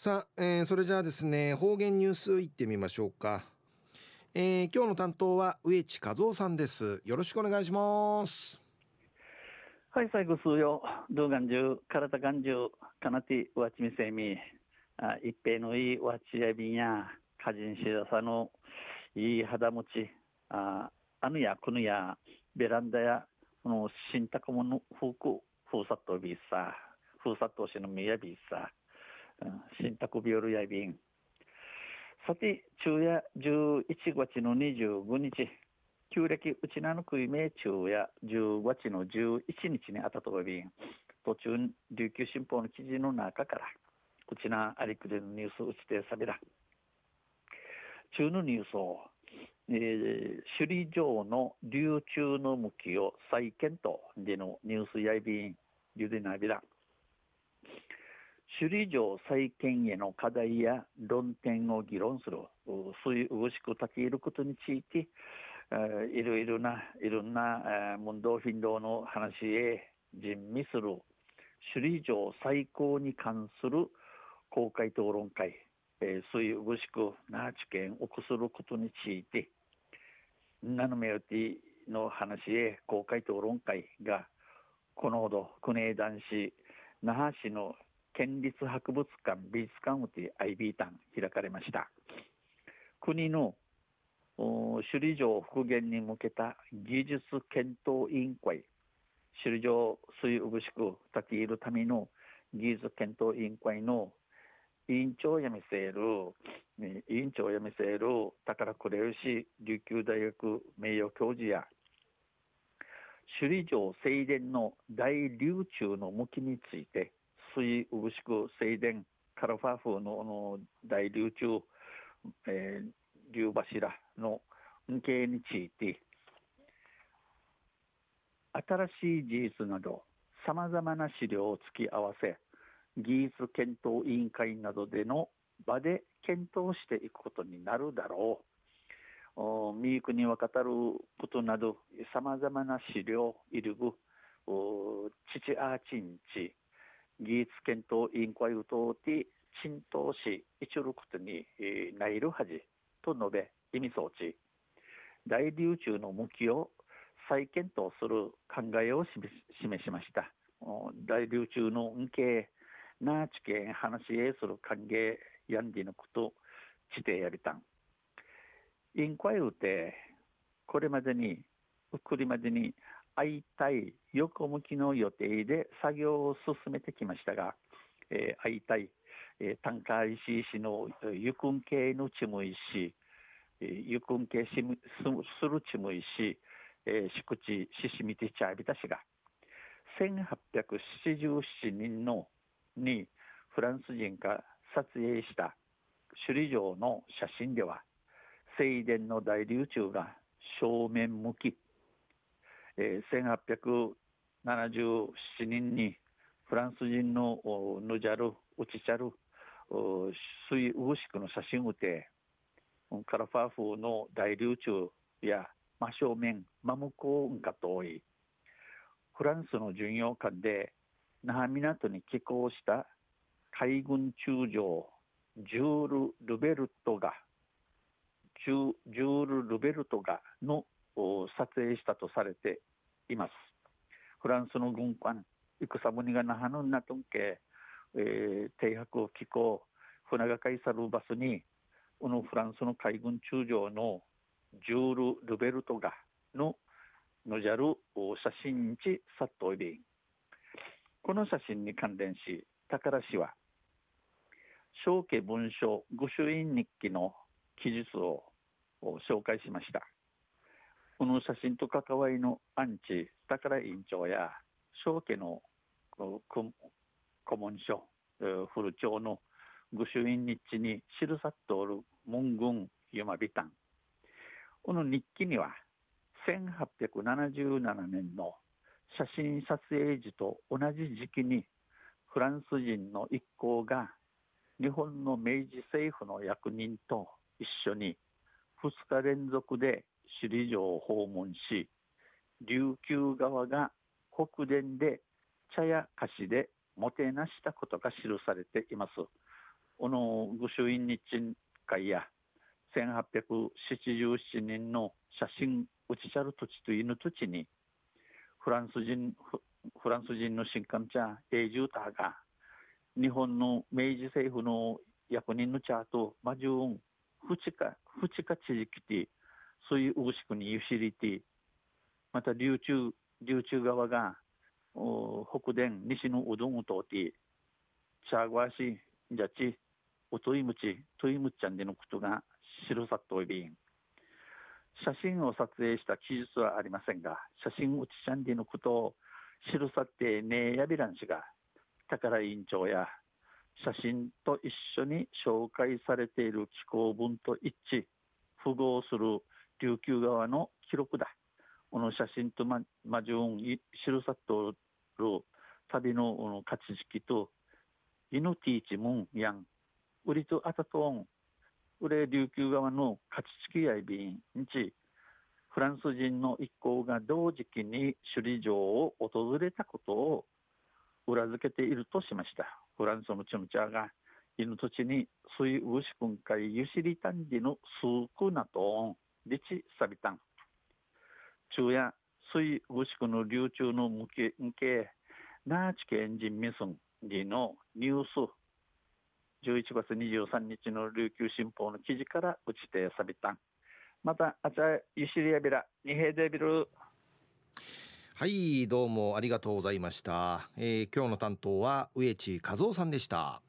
さあ、えー、それじゃあですね方言ニュースいってみましょうか、えー、今日の担当は植地和夫さんです。よろしくお願いします。はい最後数よ動画中体がんじゅかなてわちみせみ。あ一平のいいわちやびんや。かじんしださの。いい肌持ち。ああぬやくぬや。ベランダや。この新宅もの風空風殺とびさ。風殺としのみやびさ。新宅日和やびん。さて、昼夜11月の25日、旧暦うちなのくいめ昼夜10月の11日にあたとびん、途中、琉球新報の記事の中から、うちなありくれのニュースうちてさびら。中のニュースを、えー、首里城の流中の向きを再検討でのニュースやいびん、ゆでなびら。首里城再建への課題や論点を議論する、そういううしく立ち入ることについて、いろいろな、いろんな問答頻度の話へ吟味する、首里城再興に関する公開討論会、そういううしくな知見をくすることについて、ナノメロティの話へ公開討論会が、このほど、国枝男子、那覇市の県立博物館美術館をて IB 館開かれました。国の首里城復元に向けた技術検討委員会首里城水うぶしく立ち入るための技術検討委員会の委員長を辞めせる委員長を辞めせる宝倉吉琉球大学名誉教授や首里城正殿の大流中の向きについて水うぶしく正殿カラファー風のの大流中、えー、流柱の運慶について新しい事実などさまざまな資料を突き合わせ技術検討委員会などでの場で検討していくことになるだろう。ミークにわかたることなどさまざまな資料いるぐ父アーチンチ技術検討委員会を通って浸透し一ることにないるはじと述べ意味装置大流中の向きを再検討する考えを示しました。大流中の運慶な知見話へする歓迎やんでのこと地底やりたん。委員会をてこれまでに送りまでに相対横向きの予定で作業を進めてきましたが、えー、相対、えー、単価石石のゆくん系のちむ石、えー、ゆくん系しむするちむ石、えー、敷地ししみてちゃびたしが1877人のにフランス人が撮影した首里城の写真では正殿の大流中が正面向きえー、1877人にフランス人のヌジャル、ウチチャル、水ウシクの写真をて、カラファー風の大流中や真正面、真向こうが遠い、フランスの巡洋艦で那覇港に寄港した海軍中将ジュール・ルベルトがジュール・ルベルトがの撮影したとされています。フランスの軍艦、戦船が那覇のなとんけ、えー、停泊を機構、船がかいさるバスに、このフランスの海軍中将のジュール・ルベルトがののじゃる写真地殺到便。この写真に関連し、宝氏は、小家文書御朱印日記の記述を紹介しました。この写真と関わりのアンチ宝委員長や小家の古文書古町の御朱印日記に記さっとおる文言ゆまびたん。この日記には1877年の写真撮影時と同じ時期にフランス人の一行が日本の明治政府の役人と一緒に2日連続で首里城を訪問し琉球側が北殿で茶や菓子でもてなしたことが記されています。この御朱印日会や1877年の写真打ちちゃる土地と犬土地にフランス人フランス人の新刊茶永住ターが日本の明治政府の役人のチャートマジュンフチカフチカ地域でそういううしくにゆしりてまた琉球琉球側が北電西のうどんを通ってチャーゴアシジャチおといむちといむちゃんでのことが記さといびん。写真を撮影した記述はありませんが写真うちちゃんでのことを記さってねえやびらんしが宝委員長や写真と一緒に紹介されている寄稿文と一致符合する琉球側の記録だこの写真とま、まじゅん、記さっとる旅の勝ち式と、イヌティーチムンヤン、ウリとアタトン、ウレ琉球側の勝ち式やいびんち、フランス人の一行が同時期に首里城を訪れたことを裏付けているとしました。フランスのチムチャーが、犬土地に水牛君会ゆしりたんじの数区なとん、リチサビタン。昼夜、水牛区の流中の向け、向け、ナーチ県人民村にのニュース、11月23日の琉球新報の記事から打ちてさびたん。また、あちゃゆしりやびら、にへでびる。はいどうもありがとうございました、えー、今日の担当は植地和夫さんでした